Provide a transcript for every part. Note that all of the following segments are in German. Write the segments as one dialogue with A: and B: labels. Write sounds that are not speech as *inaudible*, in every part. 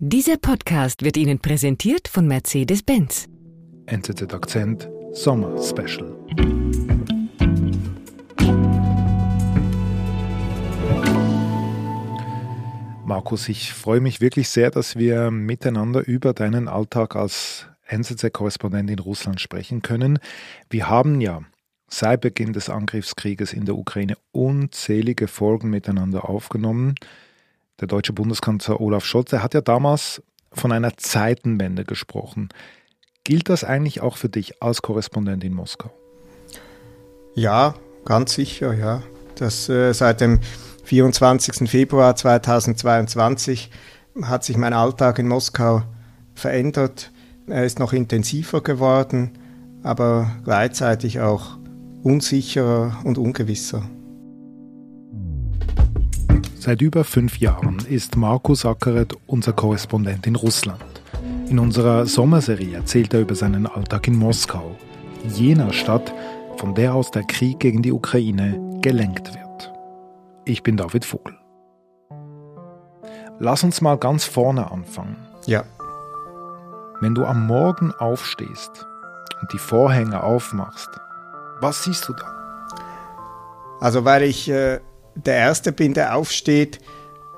A: Dieser Podcast wird Ihnen präsentiert von Mercedes-Benz.
B: NZZ Akzent Sommer Special. Markus, ich freue mich wirklich sehr, dass wir miteinander über deinen Alltag als NZZ-Korrespondent in Russland sprechen können. Wir haben ja seit Beginn des Angriffskrieges in der Ukraine unzählige Folgen miteinander aufgenommen. Der deutsche Bundeskanzler Olaf Scholz, der hat ja damals von einer Zeitenwende gesprochen. Gilt das eigentlich auch für dich als Korrespondent in Moskau?
C: Ja, ganz sicher, ja. Das äh, seit dem 24. Februar 2022 hat sich mein Alltag in Moskau verändert. Er ist noch intensiver geworden, aber gleichzeitig auch unsicherer und ungewisser.
B: Seit über fünf Jahren ist Markus Ackeret unser Korrespondent in Russland. In unserer Sommerserie erzählt er über seinen Alltag in Moskau, jener Stadt, von der aus der Krieg gegen die Ukraine gelenkt wird. Ich bin David Vogel. Lass uns mal ganz vorne anfangen.
C: Ja.
B: Wenn du am Morgen aufstehst und die Vorhänge aufmachst, was siehst du da?
C: Also weil ich äh, der Erste bin, der aufsteht,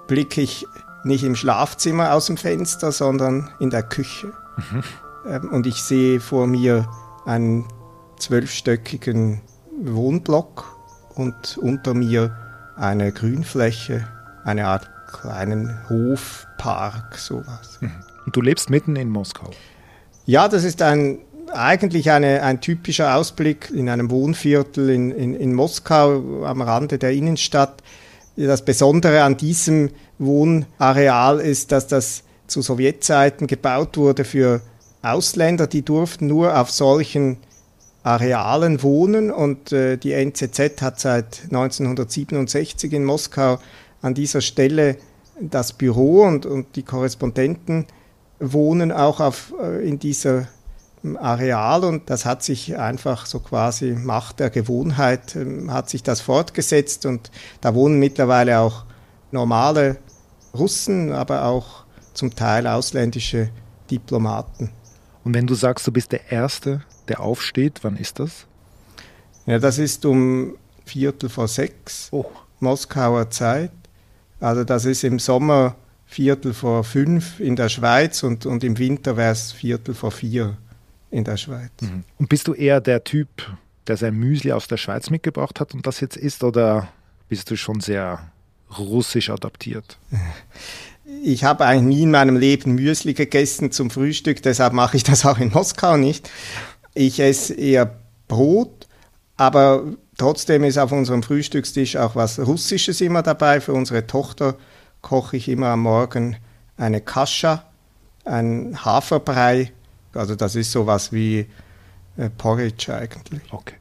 C: blicke ich nicht im Schlafzimmer aus dem Fenster, sondern in der Küche. Mhm. Ähm, und ich sehe vor mir einen zwölfstöckigen Wohnblock und unter mir eine Grünfläche, eine Art kleinen Hofpark, sowas.
B: Mhm. Und du lebst mitten in Moskau?
C: Ja, das ist ein eigentlich eine, ein typischer Ausblick in einem Wohnviertel in, in, in Moskau am Rande der Innenstadt. Das Besondere an diesem Wohnareal ist, dass das zu Sowjetzeiten gebaut wurde für Ausländer, die durften nur auf solchen Arealen wohnen und äh, die NZZ hat seit 1967 in Moskau an dieser Stelle das Büro und, und die Korrespondenten wohnen auch auf, äh, in dieser Areal und das hat sich einfach so quasi Macht der Gewohnheit, ähm, hat sich das fortgesetzt und da wohnen mittlerweile auch normale Russen, aber auch zum Teil ausländische Diplomaten.
B: Und wenn du sagst, du bist der Erste, der aufsteht, wann ist das?
C: Ja, das ist um Viertel vor sechs, oh. Moskauer Zeit. Also das ist im Sommer Viertel vor fünf in der Schweiz und, und im Winter wäre es Viertel vor vier in der Schweiz. Mhm.
B: Und bist du eher der Typ, der sein Müsli aus der Schweiz mitgebracht hat und das jetzt isst, oder bist du schon sehr russisch adaptiert? *laughs*
C: Ich habe eigentlich nie in meinem Leben Müsli gegessen zum Frühstück, deshalb mache ich das auch in Moskau nicht. Ich esse eher Brot, aber trotzdem ist auf unserem Frühstückstisch auch was Russisches immer dabei. Für unsere Tochter koche ich immer am Morgen eine Kascha, ein Haferbrei also das ist sowas wie äh, Porridge eigentlich.
B: Okay.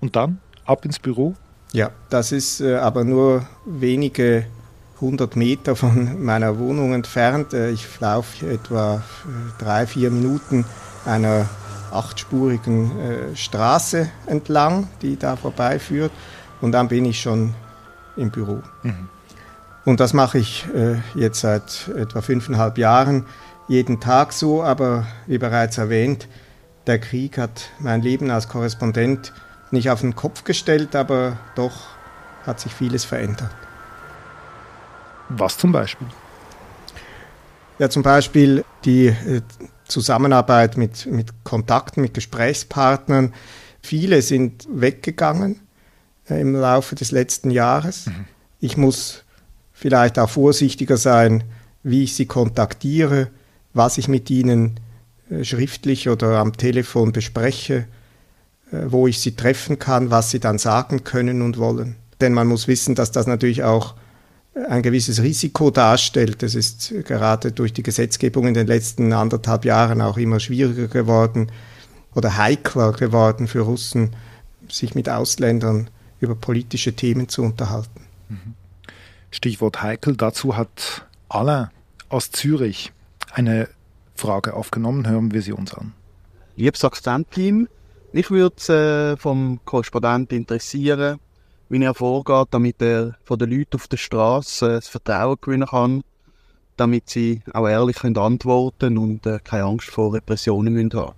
B: Und dann ab ins Büro?
C: Ja, das ist äh, aber nur wenige hundert Meter von *laughs* meiner Wohnung entfernt. Äh, ich laufe etwa äh, drei, vier Minuten einer achtspurigen äh, Straße entlang, die da vorbeiführt. Und dann bin ich schon im Büro. Mhm. Und das mache ich äh, jetzt seit etwa fünfeinhalb Jahren jeden Tag so, aber wie bereits erwähnt, der Krieg hat mein Leben als Korrespondent nicht auf den Kopf gestellt, aber doch hat sich vieles verändert.
B: Was zum Beispiel?
C: Ja, zum Beispiel die äh, Zusammenarbeit mit, mit Kontakten, mit Gesprächspartnern. Viele sind weggegangen äh, im Laufe des letzten Jahres. Mhm. Ich muss vielleicht auch vorsichtiger sein, wie ich sie kontaktiere, was ich mit ihnen äh, schriftlich oder am Telefon bespreche, äh, wo ich sie treffen kann, was sie dann sagen können und wollen. Denn man muss wissen, dass das natürlich auch äh, ein gewisses Risiko darstellt. Es ist gerade durch die Gesetzgebung in den letzten anderthalb Jahren auch immer schwieriger geworden oder heikler geworden für Russen, sich mit Ausländern über politische Themen zu unterhalten. Mhm.
B: Stichwort heikel, dazu hat Alain aus Zürich eine Frage aufgenommen. Hören wir sie uns an.
D: Liebes Akzentteam, mich würde es äh, vom Korrespondenten interessieren, wie er vorgeht, damit er von den Leuten auf der Straße äh, das Vertrauen gewinnen kann damit sie auch ehrlich können antworten und äh, keine Angst vor Repressionen müssen haben.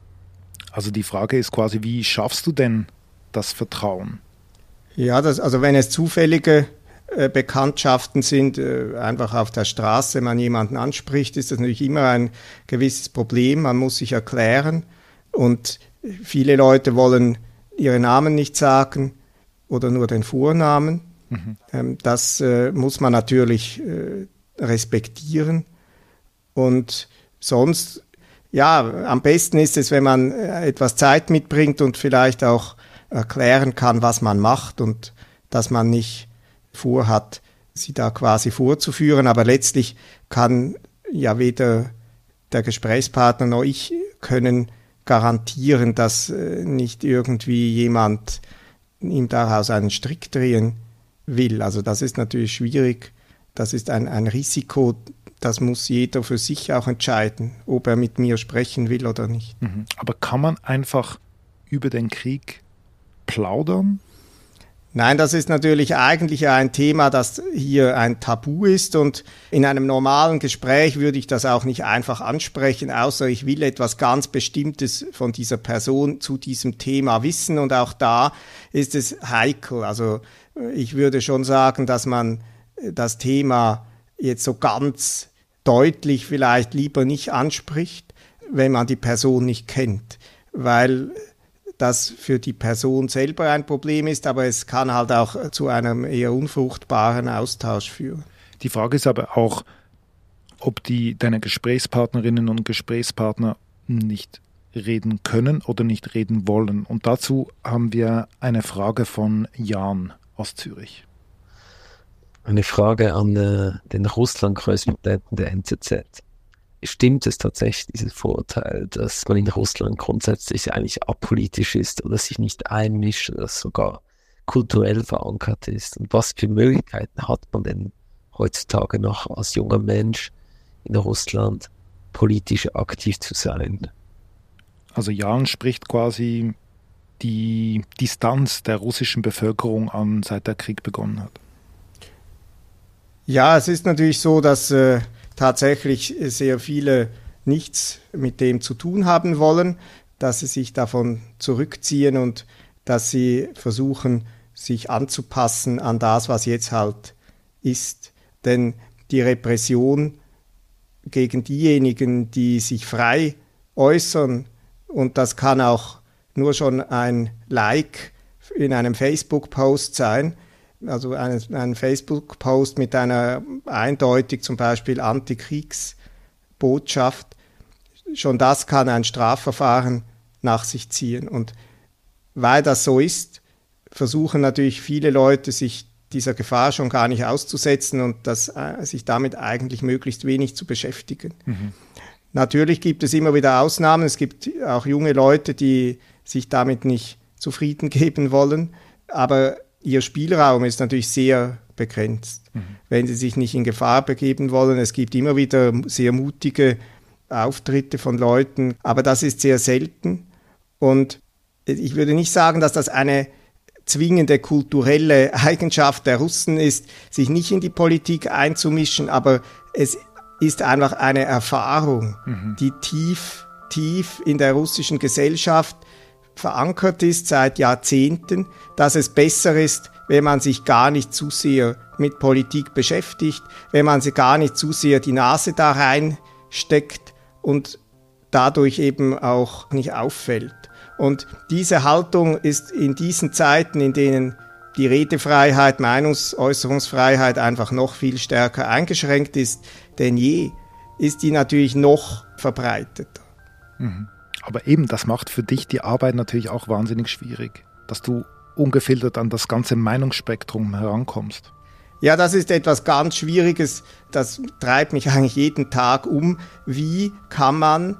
B: Also die Frage ist quasi, wie schaffst du denn das Vertrauen?
C: Ja, das, also wenn es zufällige äh, Bekanntschaften sind, äh, einfach auf der Straße man jemanden anspricht, ist das natürlich immer ein gewisses Problem. Man muss sich erklären und viele Leute wollen ihre Namen nicht sagen oder nur den Vornamen. Mhm. Ähm, das äh, muss man natürlich äh, respektieren. Und sonst, ja, am besten ist es, wenn man äh, etwas Zeit mitbringt und vielleicht auch erklären kann, was man macht und dass man nicht vorhat, sie da quasi vorzuführen. Aber letztlich kann ja weder der Gesprächspartner noch ich können garantieren, dass äh, nicht irgendwie jemand ihm daraus einen Strick drehen will. Also das ist natürlich schwierig. Das ist ein, ein Risiko, das muss jeder für sich auch entscheiden, ob er mit mir sprechen will oder nicht.
B: Mhm. Aber kann man einfach über den Krieg plaudern?
C: Nein, das ist natürlich eigentlich ein Thema, das hier ein Tabu ist und in einem normalen Gespräch würde ich das auch nicht einfach ansprechen, außer ich will etwas ganz Bestimmtes von dieser Person zu diesem Thema wissen und auch da ist es heikel. Also ich würde schon sagen, dass man das Thema jetzt so ganz deutlich vielleicht lieber nicht anspricht, wenn man die Person nicht kennt, weil das für die Person selber ein Problem ist, aber es kann halt auch zu einem eher unfruchtbaren Austausch führen.
B: Die Frage ist aber auch, ob die deine Gesprächspartnerinnen und Gesprächspartner nicht reden können oder nicht reden wollen. Und dazu haben wir eine Frage von Jan aus Zürich.
E: Eine Frage an äh, den Russland-Korrespondenten der NZZ stimmt es tatsächlich, dieses Vorurteil, dass man in Russland grundsätzlich eigentlich apolitisch ist oder sich nicht einmischt oder sogar kulturell verankert ist? Und was für Möglichkeiten hat man denn heutzutage noch als junger Mensch in Russland politisch aktiv zu sein?
B: Also Jan spricht quasi die Distanz der russischen Bevölkerung an, seit der Krieg begonnen hat.
C: Ja, es ist natürlich so, dass äh, tatsächlich sehr viele nichts mit dem zu tun haben wollen, dass sie sich davon zurückziehen und dass sie versuchen, sich anzupassen an das, was jetzt halt ist. Denn die Repression gegen diejenigen, die sich frei äußern, und das kann auch nur schon ein Like in einem Facebook-Post sein, also einen, einen Facebook-Post mit einer eindeutig zum Beispiel Antikriegsbotschaft, schon das kann ein Strafverfahren nach sich ziehen. Und weil das so ist, versuchen natürlich viele Leute, sich dieser Gefahr schon gar nicht auszusetzen und das, äh, sich damit eigentlich möglichst wenig zu beschäftigen. Mhm. Natürlich gibt es immer wieder Ausnahmen. Es gibt auch junge Leute, die sich damit nicht zufrieden geben wollen. Aber ihr Spielraum ist natürlich sehr begrenzt. Mhm. Wenn sie sich nicht in Gefahr begeben wollen, es gibt immer wieder sehr mutige Auftritte von Leuten, aber das ist sehr selten. Und ich würde nicht sagen, dass das eine zwingende kulturelle Eigenschaft der Russen ist, sich nicht in die Politik einzumischen, aber es ist einfach eine Erfahrung, mhm. die tief, tief in der russischen Gesellschaft verankert ist seit Jahrzehnten, dass es besser ist, wenn man sich gar nicht zu sehr mit Politik beschäftigt, wenn man sie gar nicht zu sehr die Nase da reinsteckt und dadurch eben auch nicht auffällt. Und diese Haltung ist in diesen Zeiten, in denen die Redefreiheit, Meinungsäußerungsfreiheit einfach noch viel stärker eingeschränkt ist denn je, ist die natürlich noch verbreiteter.
B: Mhm. Aber eben, das macht für dich die Arbeit natürlich auch wahnsinnig schwierig, dass du ungefiltert an das ganze Meinungsspektrum herankommst.
C: Ja, das ist etwas ganz Schwieriges. Das treibt mich eigentlich jeden Tag um. Wie kann man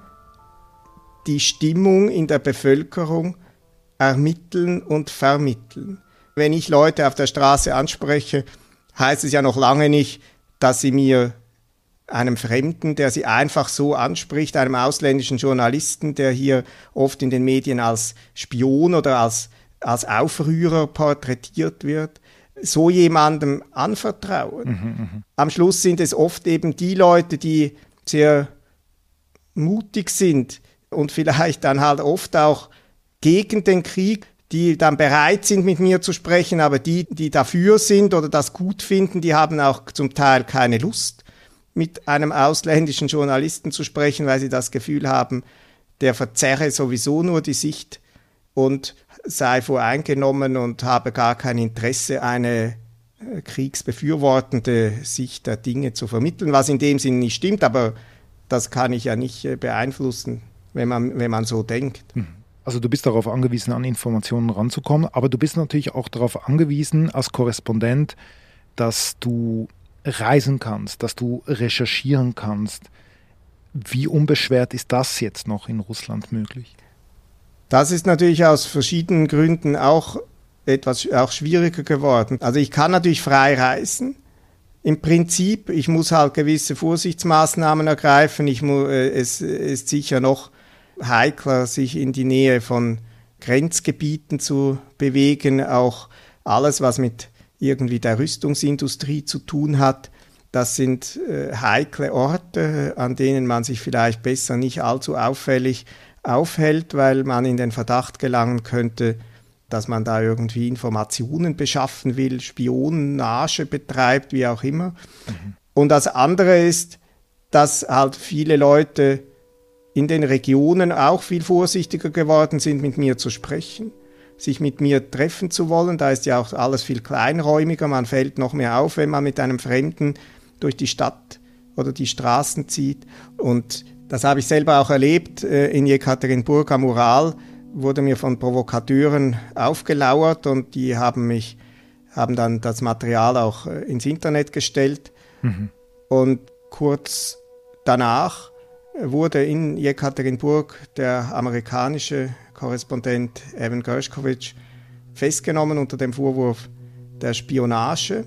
C: die Stimmung in der Bevölkerung ermitteln und vermitteln? Wenn ich Leute auf der Straße anspreche, heißt es ja noch lange nicht, dass sie mir einem Fremden, der sie einfach so anspricht, einem ausländischen Journalisten, der hier oft in den Medien als Spion oder als, als Aufrührer porträtiert wird, so jemandem anvertrauen. Mhm, Am Schluss sind es oft eben die Leute, die sehr mutig sind und vielleicht dann halt oft auch gegen den Krieg, die dann bereit sind, mit mir zu sprechen, aber die, die dafür sind oder das gut finden, die haben auch zum Teil keine Lust, mit einem ausländischen Journalisten zu sprechen, weil sie das Gefühl haben, der verzerre sowieso nur die Sicht und sei voreingenommen und habe gar kein Interesse, eine äh, kriegsbefürwortende Sicht der Dinge zu vermitteln, was in dem Sinn nicht stimmt, aber das kann ich ja nicht äh, beeinflussen, wenn man, wenn man so denkt.
B: Hm. Also du bist darauf angewiesen, an Informationen ranzukommen, aber du bist natürlich auch darauf angewiesen, als Korrespondent, dass du reisen kannst, dass du recherchieren kannst. Wie unbeschwert ist das jetzt noch in Russland möglich?
C: Das ist natürlich aus verschiedenen Gründen auch etwas auch schwieriger geworden. Also ich kann natürlich frei reisen. Im Prinzip, ich muss halt gewisse Vorsichtsmaßnahmen ergreifen. Ich mu äh, es ist sicher noch heikler, sich in die Nähe von Grenzgebieten zu bewegen. Auch alles, was mit irgendwie der Rüstungsindustrie zu tun hat, das sind äh, heikle Orte, an denen man sich vielleicht besser nicht allzu auffällig aufhält, weil man in den Verdacht gelangen könnte, dass man da irgendwie Informationen beschaffen will, Spionage betreibt, wie auch immer. Mhm. Und das andere ist, dass halt viele Leute in den Regionen auch viel vorsichtiger geworden sind, mit mir zu sprechen, sich mit mir treffen zu wollen. Da ist ja auch alles viel kleinräumiger, man fällt noch mehr auf, wenn man mit einem Fremden durch die Stadt oder die Straßen zieht. Und das habe ich selber auch erlebt äh, in Jekaterinburg am Ural wurde mir von Provokateuren aufgelauert und die haben mich, haben dann das Material auch äh, ins Internet gestellt. Mhm. Und kurz danach wurde in Jekaterinburg der amerikanische Korrespondent Evan Gershkovich festgenommen unter dem Vorwurf der Spionage.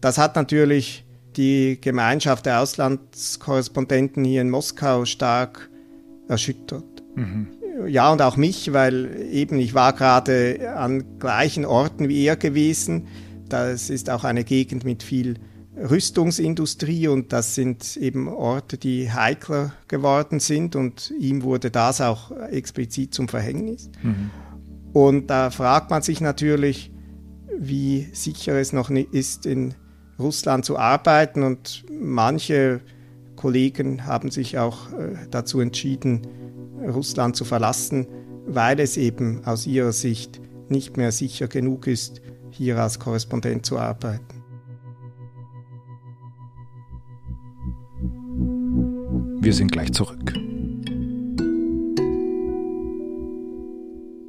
C: Das hat natürlich die Gemeinschaft der Auslandskorrespondenten hier in Moskau stark erschüttert. Mhm ja, und auch mich, weil eben ich war gerade an gleichen Orten wie er gewesen. Das ist auch eine Gegend mit viel Rüstungsindustrie und das sind eben Orte, die heikler geworden sind und ihm wurde das auch explizit zum Verhängnis. Mhm. Und da fragt man sich natürlich, wie sicher es noch ist, in Russland zu arbeiten und manche Kollegen haben sich auch äh, dazu entschieden, Russland zu verlassen, weil es eben aus ihrer Sicht nicht mehr sicher genug ist, hier als Korrespondent zu arbeiten.
B: Wir sind gleich zurück.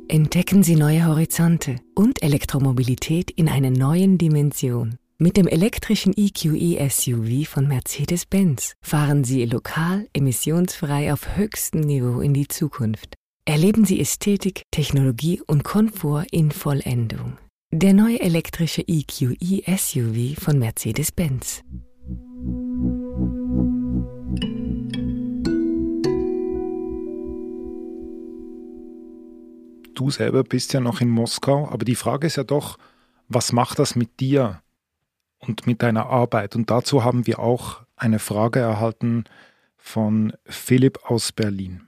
A: Entdecken Sie neue Horizonte und Elektromobilität in einer neuen Dimension. Mit dem elektrischen EQE SUV von Mercedes-Benz fahren Sie lokal emissionsfrei auf höchstem Niveau in die Zukunft. Erleben Sie Ästhetik, Technologie und Komfort in Vollendung. Der neue elektrische EQE SUV von Mercedes-Benz.
B: Du selber bist ja noch in Moskau, aber die Frage ist ja doch, was macht das mit dir? und mit deiner Arbeit. Und dazu haben wir auch eine Frage erhalten von Philipp aus Berlin.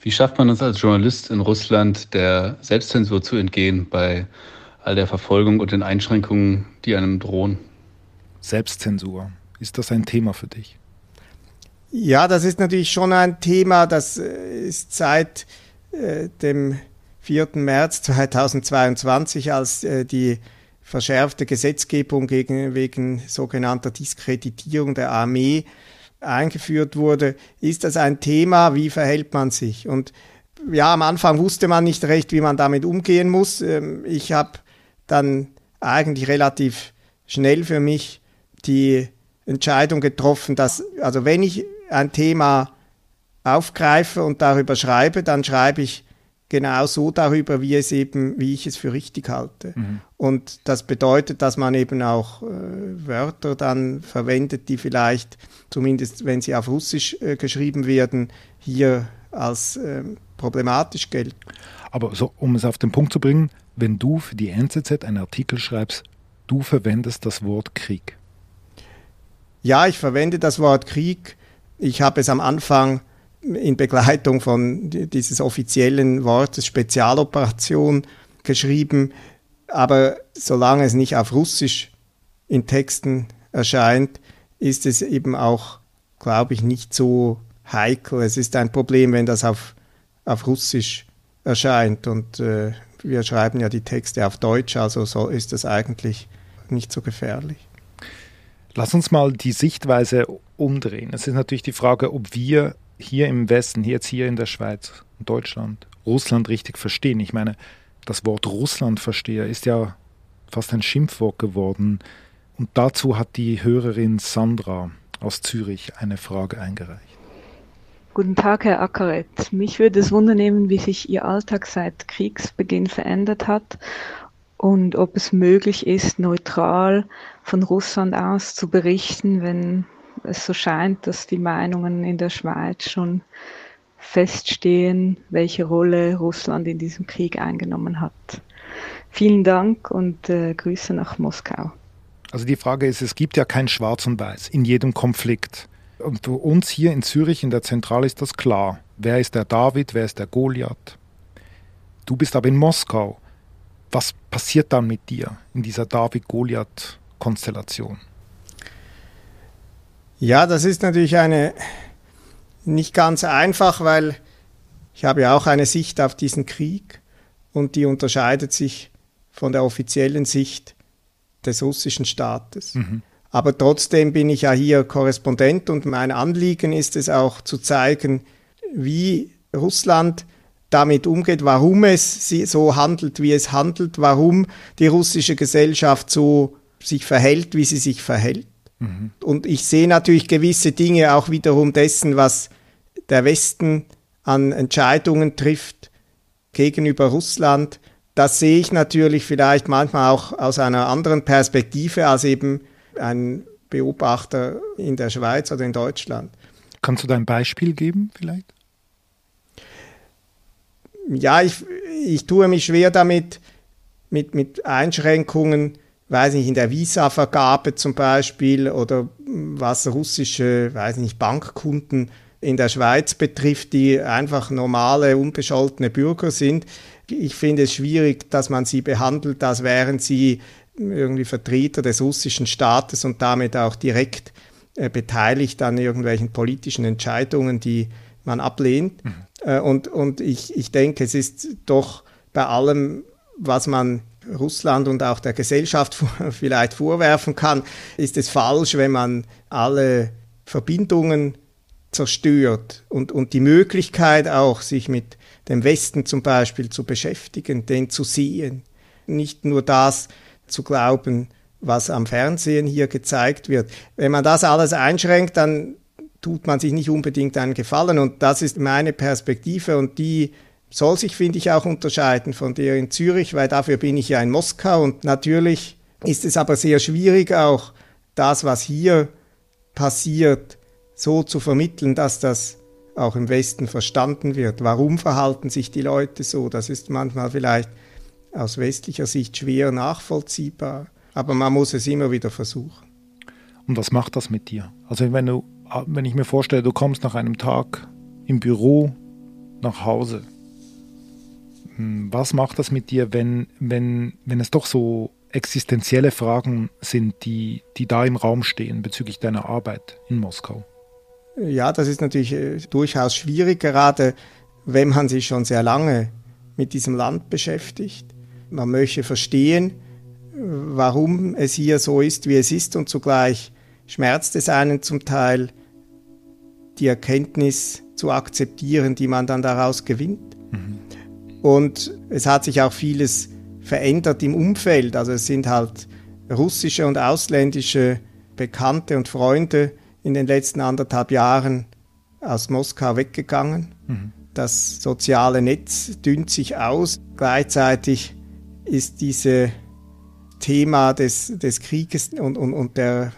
F: Wie schafft man es als Journalist in Russland, der Selbstzensur zu entgehen bei all der Verfolgung und den Einschränkungen, die einem drohen?
B: Selbstzensur, ist das ein Thema für dich?
C: Ja, das ist natürlich schon ein Thema, das äh, ist seit äh, dem 4. März 2022, als äh, die verschärfte Gesetzgebung gegen, wegen sogenannter Diskreditierung der Armee eingeführt wurde, ist das ein Thema, wie verhält man sich? Und ja, am Anfang wusste man nicht recht, wie man damit umgehen muss. Ähm, ich habe dann eigentlich relativ schnell für mich die Entscheidung getroffen, dass, also wenn ich ein Thema aufgreife und darüber schreibe, dann schreibe ich genau so darüber, wie es eben, wie ich es für richtig halte. Mhm. Und das bedeutet, dass man eben auch äh, Wörter dann verwendet, die vielleicht, zumindest wenn sie auf Russisch äh, geschrieben werden, hier als äh, problematisch gelten.
B: Aber so, um es auf den Punkt zu bringen, wenn du für die NZZ einen Artikel schreibst, du verwendest das Wort Krieg.
C: Ja, ich verwende das Wort Krieg. Ich habe es am Anfang in Begleitung von dieses offiziellen Wortes Spezialoperation geschrieben, aber solange es nicht auf Russisch in Texten erscheint, ist es eben auch, glaube ich, nicht so heikel. Es ist ein Problem, wenn das auf, auf Russisch erscheint und äh, wir schreiben ja die Texte auf Deutsch, also so ist das eigentlich nicht so gefährlich.
B: Lass uns mal die Sichtweise umdrehen. Es ist natürlich die Frage, ob wir hier im Westen, jetzt hier in der Schweiz, in Deutschland, Russland richtig verstehen. Ich meine, das Wort Russland verstehe ist ja fast ein Schimpfwort geworden. Und dazu hat die Hörerin Sandra aus Zürich eine Frage eingereicht.
G: Guten Tag, Herr Ackeret. Mich würde es wundernehmen, wie sich Ihr Alltag seit Kriegsbeginn verändert hat und ob es möglich ist, neutral von Russland aus zu berichten, wenn es so scheint, dass die Meinungen in der Schweiz schon feststehen, welche Rolle Russland in diesem Krieg eingenommen hat. Vielen Dank und äh, Grüße nach Moskau.
B: Also die Frage ist, es gibt ja kein Schwarz und Weiß in jedem Konflikt. Und für uns hier in Zürich in der Zentrale ist das klar. Wer ist der David, wer ist der Goliath? Du bist aber in Moskau. Was passiert dann mit dir in dieser David-Goliath-Konstellation?
C: Ja, das ist natürlich eine nicht ganz einfach, weil ich habe ja auch eine Sicht auf diesen Krieg und die unterscheidet sich von der offiziellen Sicht des russischen Staates. Mhm. Aber trotzdem bin ich ja hier Korrespondent und mein Anliegen ist es auch zu zeigen, wie Russland damit umgeht, warum es so handelt, wie es handelt, warum die russische Gesellschaft so sich verhält, wie sie sich verhält. Mhm. Und ich sehe natürlich gewisse Dinge auch wiederum dessen, was der Westen an Entscheidungen trifft gegenüber Russland. Das sehe ich natürlich vielleicht manchmal auch aus einer anderen Perspektive als eben ein Beobachter in der Schweiz oder in Deutschland.
B: Kannst du da ein Beispiel geben vielleicht?
C: Ja, ich, ich tue mich schwer damit, mit, mit Einschränkungen, weiß nicht, in der Visa-Vergabe zum Beispiel oder was russische, weiß nicht, Bankkunden in der Schweiz betrifft, die einfach normale, unbescholtene Bürger sind. Ich finde es schwierig, dass man sie behandelt, als wären sie irgendwie Vertreter des russischen Staates und damit auch direkt äh, beteiligt an irgendwelchen politischen Entscheidungen, die man ablehnt. Mhm. Äh, und und ich, ich denke, es ist doch bei allem, was man Russland und auch der Gesellschaft *laughs* vielleicht vorwerfen kann, ist es falsch, wenn man alle Verbindungen zerstört und, und die Möglichkeit auch, sich mit dem Westen zum Beispiel zu beschäftigen, den zu sehen. Nicht nur das, zu glauben, was am Fernsehen hier gezeigt wird. Wenn man das alles einschränkt, dann tut man sich nicht unbedingt einen Gefallen. Und das ist meine Perspektive und die soll sich, finde ich, auch unterscheiden von der in Zürich, weil dafür bin ich ja in Moskau. Und natürlich ist es aber sehr schwierig auch, das, was hier passiert, so zu vermitteln, dass das auch im Westen verstanden wird. Warum verhalten sich die Leute so? Das ist manchmal vielleicht aus westlicher Sicht schwer nachvollziehbar, aber man muss es immer wieder versuchen.
B: Und was macht das mit dir? Also wenn du, wenn ich mir vorstelle, du kommst nach einem Tag im Büro nach Hause, was macht das mit dir, wenn, wenn, wenn es doch so existenzielle Fragen sind, die, die da im Raum stehen bezüglich deiner Arbeit in Moskau?
C: Ja, das ist natürlich äh, durchaus schwierig, gerade wenn man sich schon sehr lange mit diesem Land beschäftigt. Man möchte verstehen, warum es hier so ist, wie es ist und zugleich schmerzt es einen zum Teil, die Erkenntnis zu akzeptieren, die man dann daraus gewinnt. Mhm. Und es hat sich auch vieles verändert im Umfeld. Also es sind halt russische und ausländische Bekannte und Freunde in den letzten anderthalb Jahren aus Moskau weggegangen. Mhm. Das soziale Netz dünnt sich aus. Gleichzeitig ist dieses Thema des, des Krieges und, und, und der,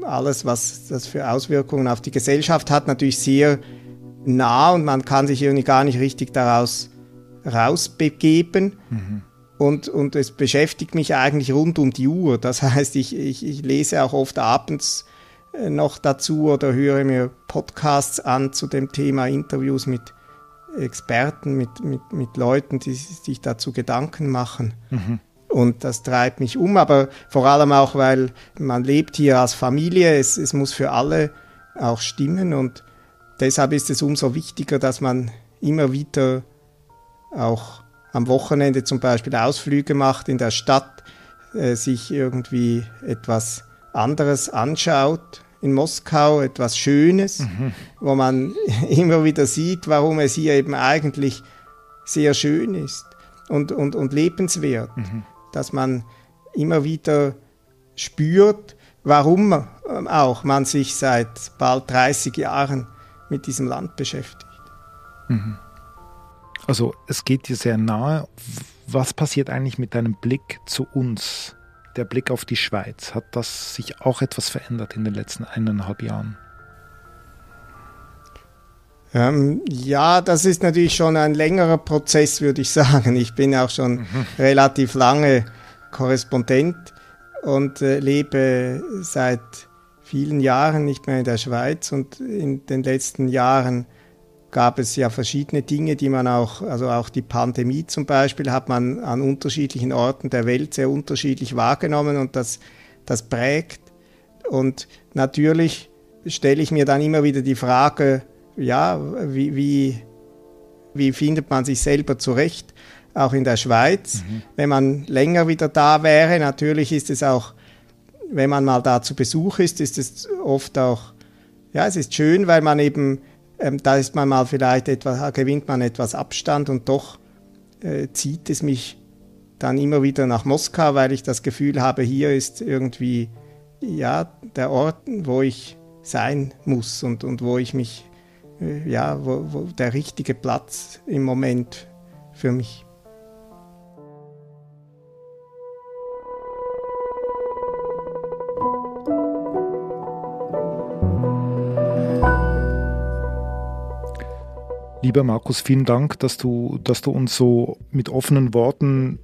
C: alles, was das für Auswirkungen auf die Gesellschaft hat, natürlich sehr nah und man kann sich irgendwie gar nicht richtig daraus rausbegeben. Mhm. Und, und es beschäftigt mich eigentlich rund um die Uhr. Das *laughs* heißt, ich, ich, ich lese auch oft abends äh, noch dazu oder höre mir Podcasts an zu dem Thema, Interviews mit Experten, mit, mit, mit Leuten, die sich dazu Gedanken machen. Mhm. Und das treibt mich um, aber vor allem auch, weil man lebt hier als Familie, es, es muss für alle auch stimmen und deshalb ist es umso wichtiger, dass man immer wieder auch am Wochenende zum Beispiel Ausflüge macht in der Stadt, äh, sich irgendwie etwas anderes anschaut, in Moskau etwas Schönes, mhm. wo man *laughs* immer wieder sieht, warum es hier eben eigentlich sehr schön ist und, und, und lebenswert. Mhm. Dass man immer wieder spürt, warum ähm, auch man sich seit bald 30 Jahren mit diesem Land beschäftigt.
B: Mhm. Also es geht dir sehr nahe. Was passiert eigentlich mit deinem Blick zu uns? Der Blick auf die Schweiz. Hat das sich auch etwas verändert in den letzten eineinhalb Jahren?
C: Ähm, ja, das ist natürlich schon ein längerer Prozess, würde ich *laughs* sagen. Ich bin auch schon mhm. relativ lange Korrespondent und äh, lebe seit vielen Jahren nicht mehr in der Schweiz und in den letzten Jahren gab es ja verschiedene Dinge, die man auch, also auch die Pandemie zum Beispiel, hat man an unterschiedlichen Orten der Welt sehr unterschiedlich wahrgenommen und das, das prägt. Und natürlich stelle ich mir dann immer wieder die Frage, ja, wie, wie, wie findet man sich selber zurecht, auch in der Schweiz. Mhm. Wenn man länger wieder da wäre, natürlich ist es auch, wenn man mal da zu Besuch ist, ist es oft auch, ja, es ist schön, weil man eben ähm, da ist man mal vielleicht etwas, gewinnt man etwas Abstand und doch äh, zieht es mich dann immer wieder nach Moskau, weil ich das Gefühl habe, hier ist irgendwie ja der Ort, wo ich sein muss und, und wo ich mich, äh, ja, wo, wo der richtige Platz im Moment für mich.
B: Lieber Markus, vielen Dank, dass du, dass du uns so mit offenen Worten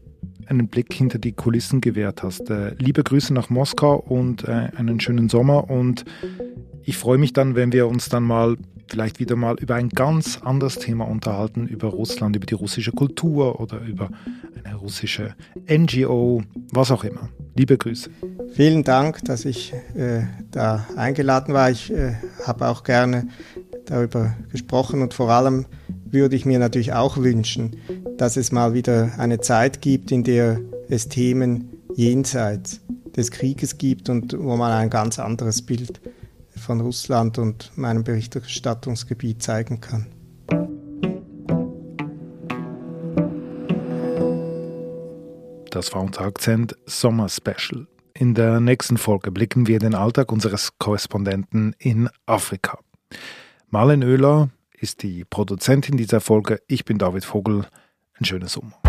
B: einen Blick hinter die Kulissen gewährt hast. Äh, liebe Grüße nach Moskau und äh, einen schönen Sommer und ich freue mich dann, wenn wir uns dann mal vielleicht wieder mal über ein ganz anderes Thema unterhalten, über Russland, über die russische Kultur oder über eine russische NGO, was auch immer. Liebe Grüße.
C: Vielen Dank, dass ich äh, da eingeladen war. Ich äh, habe auch gerne darüber gesprochen und vor allem würde ich mir natürlich auch wünschen, dass es mal wieder eine Zeit gibt, in der es Themen jenseits des Krieges gibt und wo man ein ganz anderes Bild von Russland und meinem Berichterstattungsgebiet zeigen kann.
B: Das war unser Akzent Sommer Special. In der nächsten Folge blicken wir den Alltag unseres Korrespondenten in Afrika. Marlen Oehler ist die Produzentin dieser Folge. Ich bin David Vogel. Ein schönes Sommer.